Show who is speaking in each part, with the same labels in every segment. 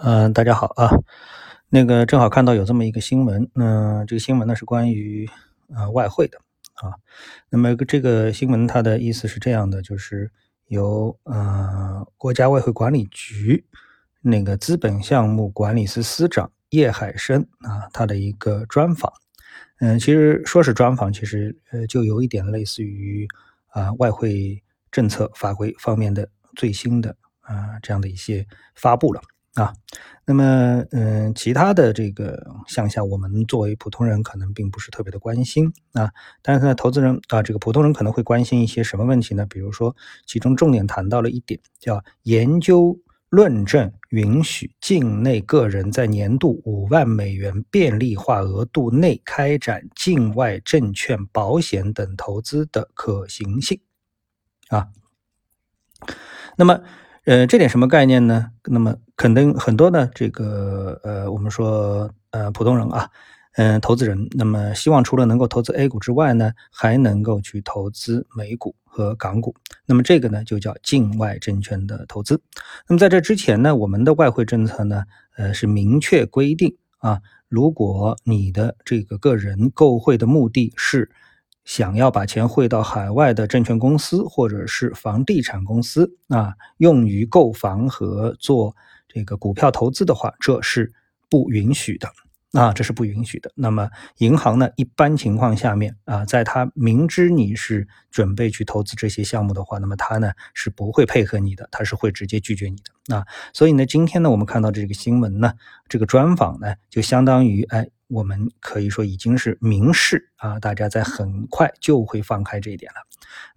Speaker 1: 嗯，大家好啊，那个正好看到有这么一个新闻，嗯，这个新闻呢是关于呃外汇的啊。那么这个新闻它的意思是这样的，就是由呃国家外汇管理局那个资本项目管理司司长叶海生啊，他的一个专访。嗯，其实说是专访，其实呃就有一点类似于啊外汇政策法规方面的最新的啊这样的一些发布了。啊，那么嗯，其他的这个项下，我们作为普通人可能并不是特别的关心啊。但是呢，投资人啊，这个普通人可能会关心一些什么问题呢？比如说，其中重点谈到了一点，叫研究论证允许境内个人在年度五万美元便利化额度内开展境外证券、保险等投资的可行性啊。那么。呃，这点什么概念呢？那么肯定很多的这个呃，我们说呃普通人啊，嗯，投资人，那么希望除了能够投资 A 股之外呢，还能够去投资美股和港股。那么这个呢，就叫境外证券的投资。那么在这之前呢，我们的外汇政策呢，呃，是明确规定啊，如果你的这个个人购汇的目的是。想要把钱汇到海外的证券公司或者是房地产公司啊，用于购房和做这个股票投资的话，这是不允许的啊，这是不允许的。那么银行呢，一般情况下面啊，在他明知你是准备去投资这些项目的话，那么他呢是不会配合你的，他是会直接拒绝你的啊。所以呢，今天呢，我们看到这个新闻呢，这个专访呢，就相当于哎。我们可以说已经是明示啊，大家在很快就会放开这一点了。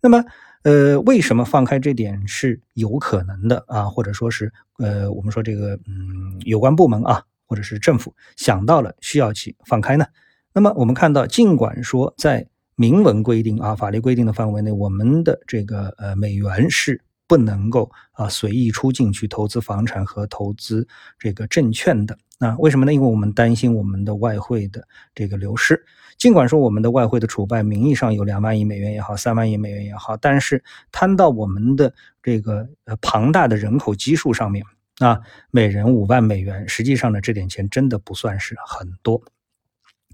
Speaker 1: 那么，呃，为什么放开这点是有可能的啊？或者说是，呃，我们说这个，嗯，有关部门啊，或者是政府想到了需要去放开呢？那么我们看到，尽管说在明文规定啊，法律规定的范围内，我们的这个呃美元是不能够啊随意出境去投资房产和投资这个证券的。那为什么呢？因为我们担心我们的外汇的这个流失。尽管说我们的外汇的储备名义上有两万亿美元也好，三万亿美元也好，但是摊到我们的这个呃庞大的人口基数上面啊，每人五万美元，实际上呢，这点钱真的不算是很多。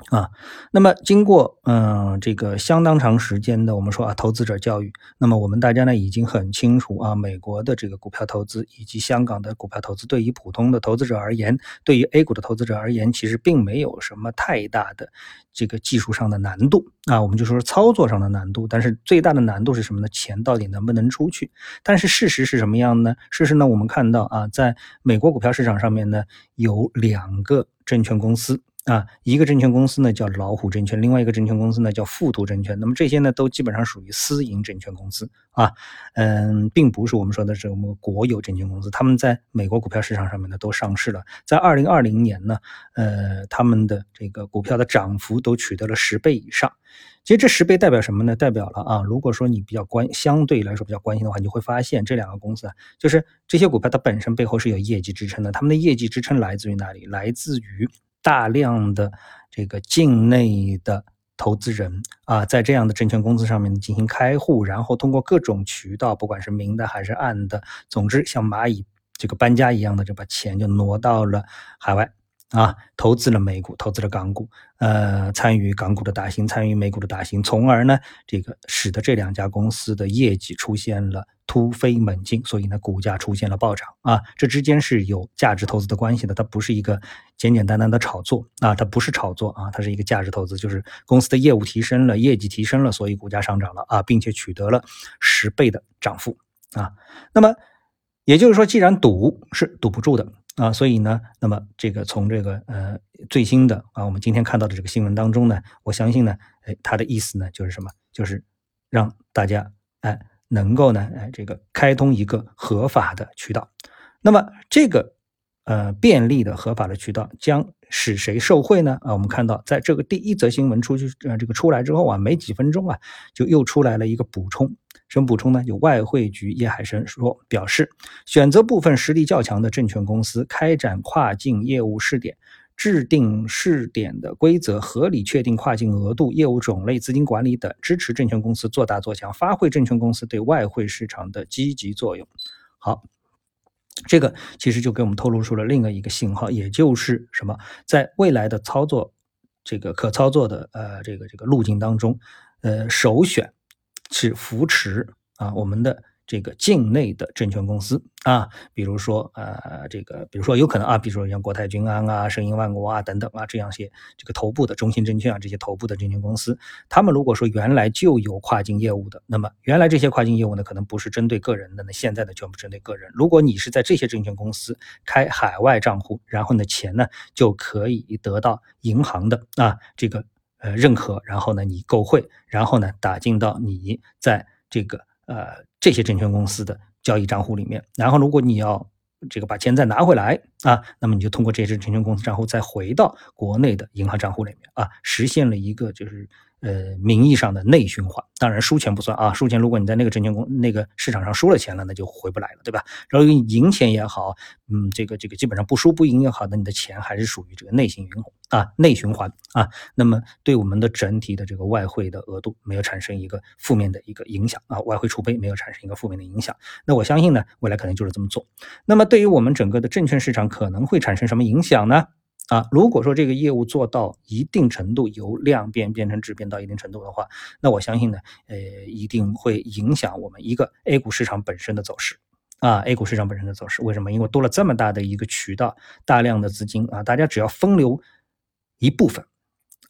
Speaker 1: 啊，那么经过嗯这个相当长时间的我们说啊投资者教育，那么我们大家呢已经很清楚啊美国的这个股票投资以及香港的股票投资对于普通的投资者而言，对于 A 股的投资者而言，其实并没有什么太大的这个技术上的难度啊，我们就说操作上的难度，但是最大的难度是什么呢？钱到底能不能出去？但是事实是什么样呢？事实呢我们看到啊，在美国股票市场上面呢有两个证券公司。啊，一个证券公司呢叫老虎证券，另外一个证券公司呢叫富途证券。那么这些呢都基本上属于私营证券公司啊，嗯，并不是我们说的什么国有证券公司。他们在美国股票市场上面呢都上市了，在二零二零年呢，呃，他们的这个股票的涨幅都取得了十倍以上。其实这十倍代表什么呢？代表了啊，如果说你比较关，相对来说比较关心的话，你会发现这两个公司啊，就是这些股票它本身背后是有业绩支撑的。他们的业绩支撑来自于哪里？来自于。大量的这个境内的投资人啊，在这样的证券公司上面进行开户，然后通过各种渠道，不管是明的还是暗的，总之像蚂蚁这个搬家一样的，就把钱就挪到了海外。啊，投资了美股，投资了港股，呃，参与港股的打新，参与美股的打新，从而呢，这个使得这两家公司的业绩出现了。突飞猛进，所以呢，股价出现了暴涨啊！这之间是有价值投资的关系的，它不是一个简简单单的炒作啊，它不是炒作啊，它是一个价值投资，就是公司的业务提升了，业绩提升了，所以股价上涨了啊，并且取得了十倍的涨幅啊。那么也就是说，既然堵是堵不住的啊，所以呢，那么这个从这个呃最新的啊，我们今天看到的这个新闻当中呢，我相信呢，哎，他的意思呢就是什么？就是让大家哎。能够呢，哎，这个开通一个合法的渠道，那么这个呃便利的合法的渠道将使谁受贿呢？啊，我们看到在这个第一则新闻出去呃这个出来之后啊，没几分钟啊，就又出来了一个补充，什么补充呢？有外汇局叶海生说表示，选择部分实力较强的证券公司开展跨境业务试点。制定试点的规则，合理确定跨境额度、业务种类、资金管理等，支持证券公司做大做强，发挥证券公司对外汇市场的积极作用。好，这个其实就给我们透露出了另外一个信号，也就是什么，在未来的操作这个可操作的呃这个这个路径当中，呃，首选是扶持啊我们的。这个境内的证券公司啊，比如说呃，这个比如说有可能啊，比如说像国泰君安啊、申银万国啊等等啊，这样些这个头部的中信证券啊这些头部的证券公司，他们如果说原来就有跨境业务的，那么原来这些跨境业务呢，可能不是针对个人的，那现在呢全部针对个人。如果你是在这些证券公司开海外账户，然后呢钱呢就可以得到银行的啊这个呃认可，然后呢你购汇，然后呢打进到你在这个呃。这些证券公司的交易账户里面，然后如果你要这个把钱再拿回来啊，那么你就通过这些证券公司账户再回到国内的银行账户里面啊，实现了一个就是。呃，名义上的内循环，当然输钱不算啊。输钱，如果你在那个证券公那个市场上输了钱了，那就回不来了，对吧？然后赢钱也好，嗯，这个这个基本上不输不赢也好，那你的钱还是属于这个内循循啊，内循环啊。那么对我们的整体的这个外汇的额度没有产生一个负面的一个影响啊，外汇储备没有产生一个负面的影响。那我相信呢，未来可能就是这么做。那么对于我们整个的证券市场可能会产生什么影响呢？啊，如果说这个业务做到一定程度，由量变变成质变到一定程度的话，那我相信呢，呃，一定会影响我们一个 A 股市场本身的走势。啊，A 股市场本身的走势，为什么？因为多了这么大的一个渠道，大量的资金啊，大家只要分流一部分，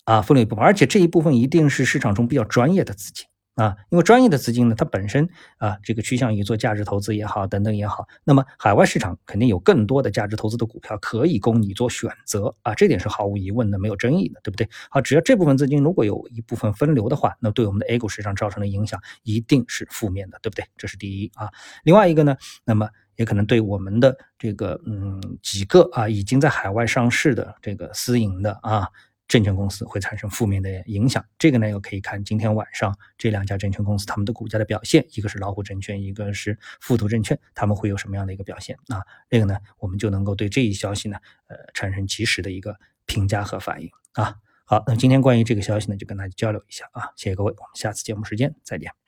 Speaker 1: 啊，分流一部分，而且这一部分一定是市场中比较专业的资金。啊，因为专业的资金呢，它本身啊，这个趋向于做价值投资也好，等等也好，那么海外市场肯定有更多的价值投资的股票可以供你做选择啊，这点是毫无疑问的，没有争议的，对不对？好，只要这部分资金如果有一部分分流的话，那对我们的 A 股市场造成的影响一定是负面的，对不对？这是第一啊。另外一个呢，那么也可能对我们的这个嗯几个啊已经在海外上市的这个私营的啊。证券公司会产生负面的影响，这个呢又可以看今天晚上这两家证券公司他们的股价的表现，一个是老虎证券，一个是富途证券，他们会有什么样的一个表现啊？这个呢，我们就能够对这一消息呢，呃，产生及时的一个评价和反应啊。好，那今天关于这个消息呢，就跟大家交流一下啊，谢谢各位，我们下次节目时间再见。